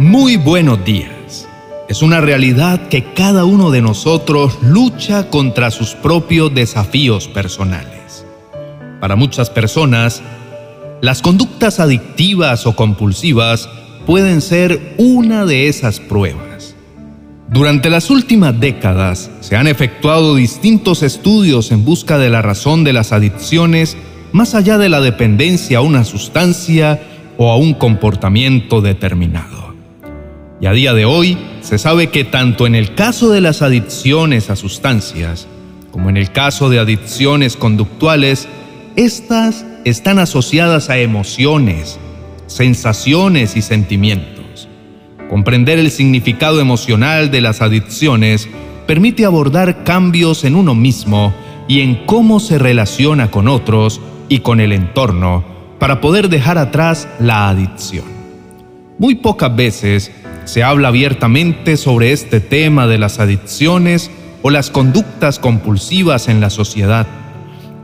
Muy buenos días. Es una realidad que cada uno de nosotros lucha contra sus propios desafíos personales. Para muchas personas, las conductas adictivas o compulsivas pueden ser una de esas pruebas. Durante las últimas décadas se han efectuado distintos estudios en busca de la razón de las adicciones más allá de la dependencia a una sustancia o a un comportamiento determinado. Y a día de hoy se sabe que tanto en el caso de las adicciones a sustancias como en el caso de adicciones conductuales, estas están asociadas a emociones, sensaciones y sentimientos. Comprender el significado emocional de las adicciones permite abordar cambios en uno mismo y en cómo se relaciona con otros y con el entorno para poder dejar atrás la adicción. Muy pocas veces se habla abiertamente sobre este tema de las adicciones o las conductas compulsivas en la sociedad.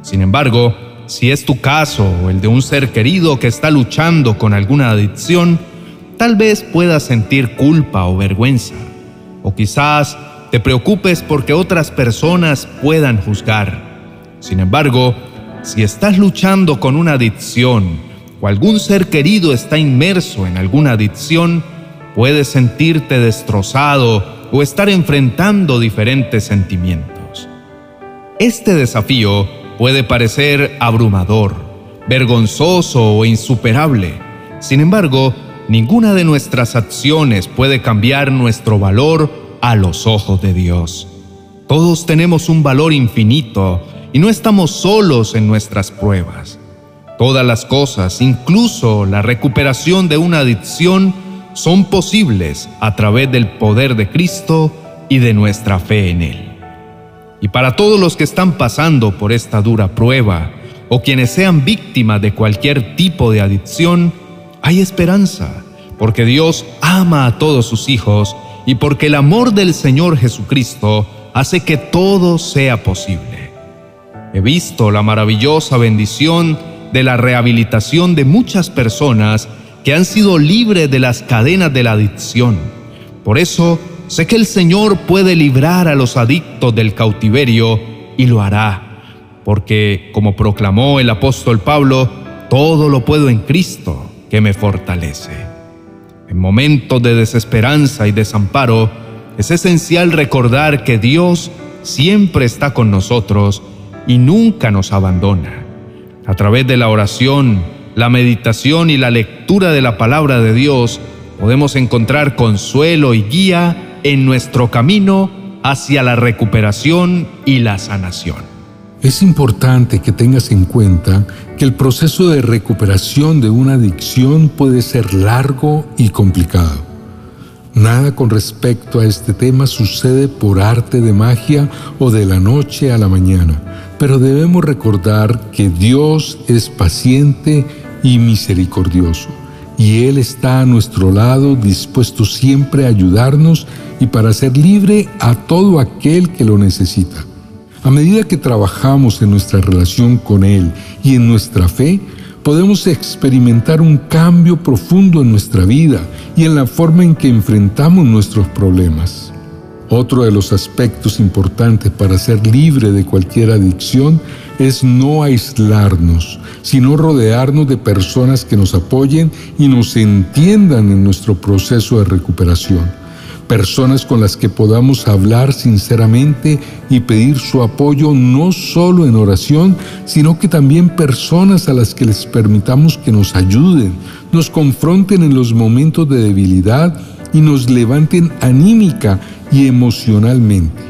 Sin embargo, si es tu caso o el de un ser querido que está luchando con alguna adicción, tal vez puedas sentir culpa o vergüenza. O quizás te preocupes porque otras personas puedan juzgar. Sin embargo, si estás luchando con una adicción o algún ser querido está inmerso en alguna adicción, puedes sentirte destrozado o estar enfrentando diferentes sentimientos. Este desafío puede parecer abrumador, vergonzoso o insuperable. Sin embargo, ninguna de nuestras acciones puede cambiar nuestro valor a los ojos de Dios. Todos tenemos un valor infinito y no estamos solos en nuestras pruebas. Todas las cosas, incluso la recuperación de una adicción, son posibles a través del poder de Cristo y de nuestra fe en Él. Y para todos los que están pasando por esta dura prueba o quienes sean víctimas de cualquier tipo de adicción, hay esperanza, porque Dios ama a todos sus hijos y porque el amor del Señor Jesucristo hace que todo sea posible. He visto la maravillosa bendición de la rehabilitación de muchas personas que han sido libres de las cadenas de la adicción. Por eso sé que el Señor puede librar a los adictos del cautiverio y lo hará, porque como proclamó el apóstol Pablo, todo lo puedo en Cristo que me fortalece. En momentos de desesperanza y desamparo, es esencial recordar que Dios siempre está con nosotros y nunca nos abandona. A través de la oración, la meditación y la lectura de la palabra de Dios, podemos encontrar consuelo y guía en nuestro camino hacia la recuperación y la sanación. Es importante que tengas en cuenta que el proceso de recuperación de una adicción puede ser largo y complicado. Nada con respecto a este tema sucede por arte de magia o de la noche a la mañana, pero debemos recordar que Dios es paciente y misericordioso, y Él está a nuestro lado dispuesto siempre a ayudarnos y para hacer libre a todo aquel que lo necesita. A medida que trabajamos en nuestra relación con Él y en nuestra fe, podemos experimentar un cambio profundo en nuestra vida y en la forma en que enfrentamos nuestros problemas. Otro de los aspectos importantes para ser libre de cualquier adicción es no aislarnos, sino rodearnos de personas que nos apoyen y nos entiendan en nuestro proceso de recuperación. Personas con las que podamos hablar sinceramente y pedir su apoyo no solo en oración, sino que también personas a las que les permitamos que nos ayuden, nos confronten en los momentos de debilidad y nos levanten anímica y emocionalmente.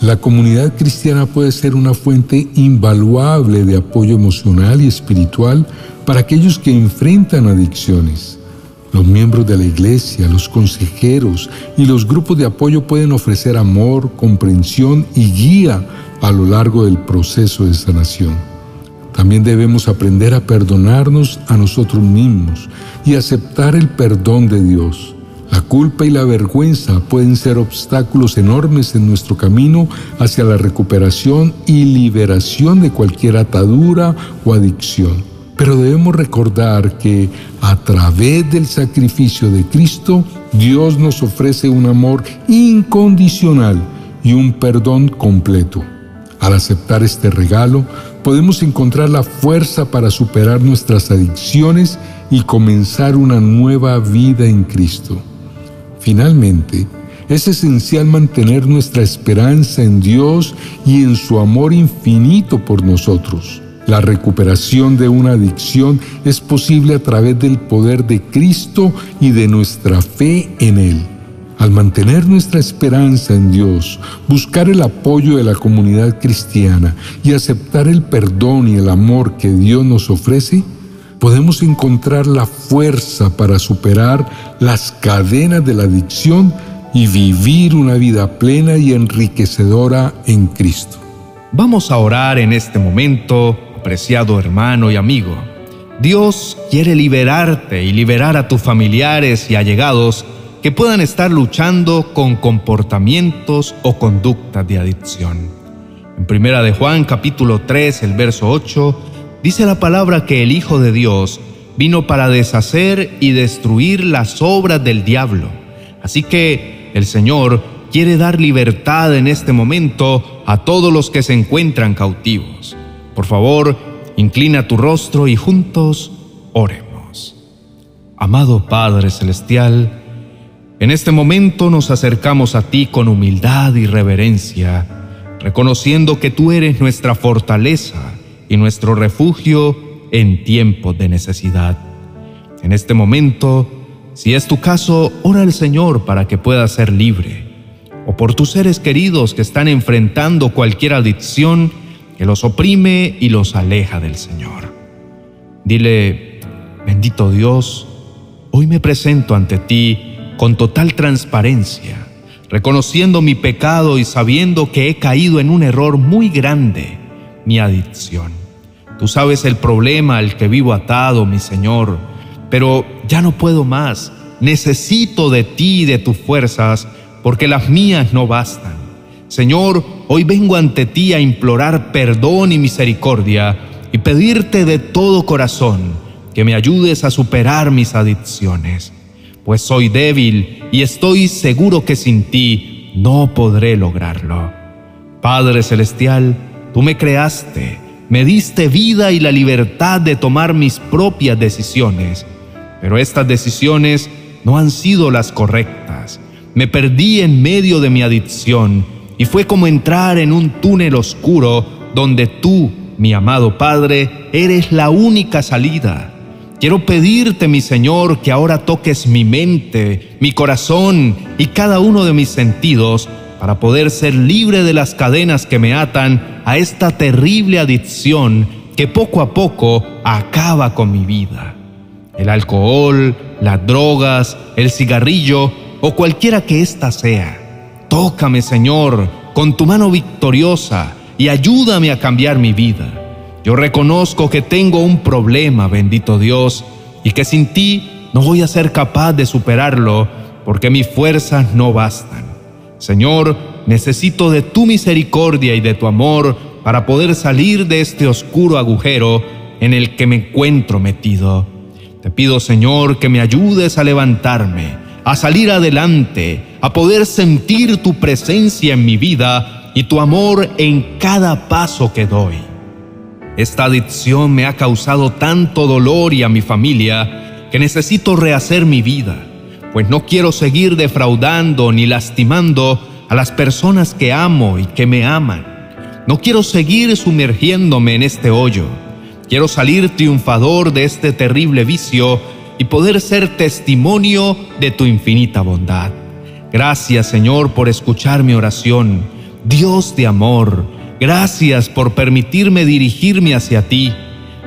La comunidad cristiana puede ser una fuente invaluable de apoyo emocional y espiritual para aquellos que enfrentan adicciones. Los miembros de la iglesia, los consejeros y los grupos de apoyo pueden ofrecer amor, comprensión y guía a lo largo del proceso de sanación. También debemos aprender a perdonarnos a nosotros mismos y aceptar el perdón de Dios. La culpa y la vergüenza pueden ser obstáculos enormes en nuestro camino hacia la recuperación y liberación de cualquier atadura o adicción. Pero debemos recordar que a través del sacrificio de Cristo, Dios nos ofrece un amor incondicional y un perdón completo. Al aceptar este regalo, podemos encontrar la fuerza para superar nuestras adicciones y comenzar una nueva vida en Cristo. Finalmente, es esencial mantener nuestra esperanza en Dios y en su amor infinito por nosotros. La recuperación de una adicción es posible a través del poder de Cristo y de nuestra fe en Él. Al mantener nuestra esperanza en Dios, buscar el apoyo de la comunidad cristiana y aceptar el perdón y el amor que Dios nos ofrece, podemos encontrar la fuerza para superar las cadenas de la adicción y vivir una vida plena y enriquecedora en Cristo. Vamos a orar en este momento, apreciado hermano y amigo. Dios quiere liberarte y liberar a tus familiares y allegados que puedan estar luchando con comportamientos o conductas de adicción. En Primera de Juan capítulo 3, el verso 8, dice la palabra que el Hijo de Dios vino para deshacer y destruir las obras del diablo. Así que el Señor quiere dar libertad en este momento a todos los que se encuentran cautivos. Por favor, inclina tu rostro y juntos oremos. Amado Padre Celestial, en este momento nos acercamos a ti con humildad y reverencia, reconociendo que tú eres nuestra fortaleza y nuestro refugio en tiempos de necesidad. En este momento, si es tu caso, ora al Señor para que puedas ser libre, o por tus seres queridos que están enfrentando cualquier adicción que los oprime y los aleja del Señor. Dile, bendito Dios, hoy me presento ante ti con total transparencia, reconociendo mi pecado y sabiendo que he caído en un error muy grande, mi adicción. Tú sabes el problema al que vivo atado, mi Señor, pero ya no puedo más. Necesito de ti y de tus fuerzas, porque las mías no bastan. Señor, hoy vengo ante ti a implorar perdón y misericordia y pedirte de todo corazón que me ayudes a superar mis adicciones pues soy débil y estoy seguro que sin ti no podré lograrlo. Padre Celestial, tú me creaste, me diste vida y la libertad de tomar mis propias decisiones, pero estas decisiones no han sido las correctas. Me perdí en medio de mi adicción y fue como entrar en un túnel oscuro donde tú, mi amado Padre, eres la única salida. Quiero pedirte, mi Señor, que ahora toques mi mente, mi corazón y cada uno de mis sentidos para poder ser libre de las cadenas que me atan a esta terrible adicción que poco a poco acaba con mi vida. El alcohol, las drogas, el cigarrillo o cualquiera que ésta sea. Tócame, Señor, con tu mano victoriosa y ayúdame a cambiar mi vida. Yo reconozco que tengo un problema, bendito Dios, y que sin ti no voy a ser capaz de superarlo porque mis fuerzas no bastan. Señor, necesito de tu misericordia y de tu amor para poder salir de este oscuro agujero en el que me encuentro metido. Te pido, Señor, que me ayudes a levantarme, a salir adelante, a poder sentir tu presencia en mi vida y tu amor en cada paso que doy. Esta adicción me ha causado tanto dolor y a mi familia que necesito rehacer mi vida, pues no quiero seguir defraudando ni lastimando a las personas que amo y que me aman. No quiero seguir sumergiéndome en este hoyo. Quiero salir triunfador de este terrible vicio y poder ser testimonio de tu infinita bondad. Gracias Señor por escuchar mi oración. Dios de amor, Gracias por permitirme dirigirme hacia ti.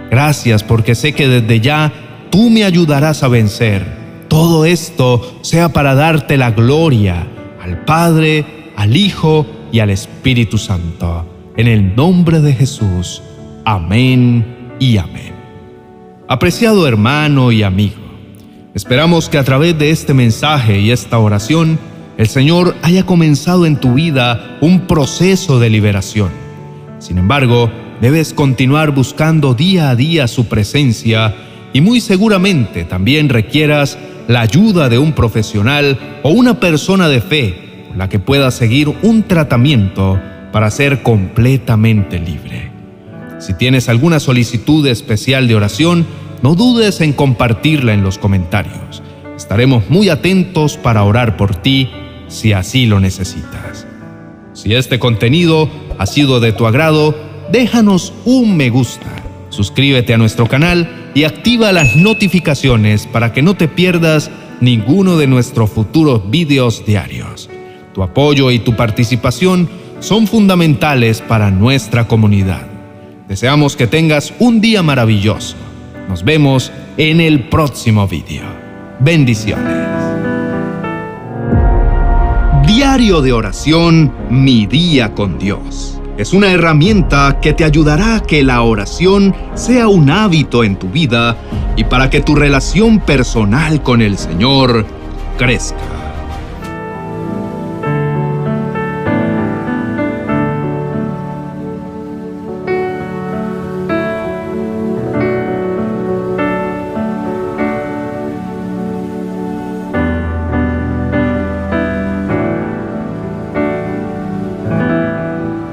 Gracias porque sé que desde ya tú me ayudarás a vencer. Todo esto sea para darte la gloria al Padre, al Hijo y al Espíritu Santo. En el nombre de Jesús. Amén y amén. Apreciado hermano y amigo, esperamos que a través de este mensaje y esta oración, el Señor haya comenzado en tu vida un proceso de liberación. Sin embargo, debes continuar buscando día a día su presencia y muy seguramente también requieras la ayuda de un profesional o una persona de fe con la que puedas seguir un tratamiento para ser completamente libre. Si tienes alguna solicitud especial de oración, no dudes en compartirla en los comentarios. Estaremos muy atentos para orar por ti si así lo necesitas. Si este contenido ha sido de tu agrado, déjanos un me gusta, suscríbete a nuestro canal y activa las notificaciones para que no te pierdas ninguno de nuestros futuros videos diarios. Tu apoyo y tu participación son fundamentales para nuestra comunidad. Deseamos que tengas un día maravilloso. Nos vemos en el próximo video. Bendiciones. Diario de oración, mi día con Dios. Es una herramienta que te ayudará a que la oración sea un hábito en tu vida y para que tu relación personal con el Señor crezca.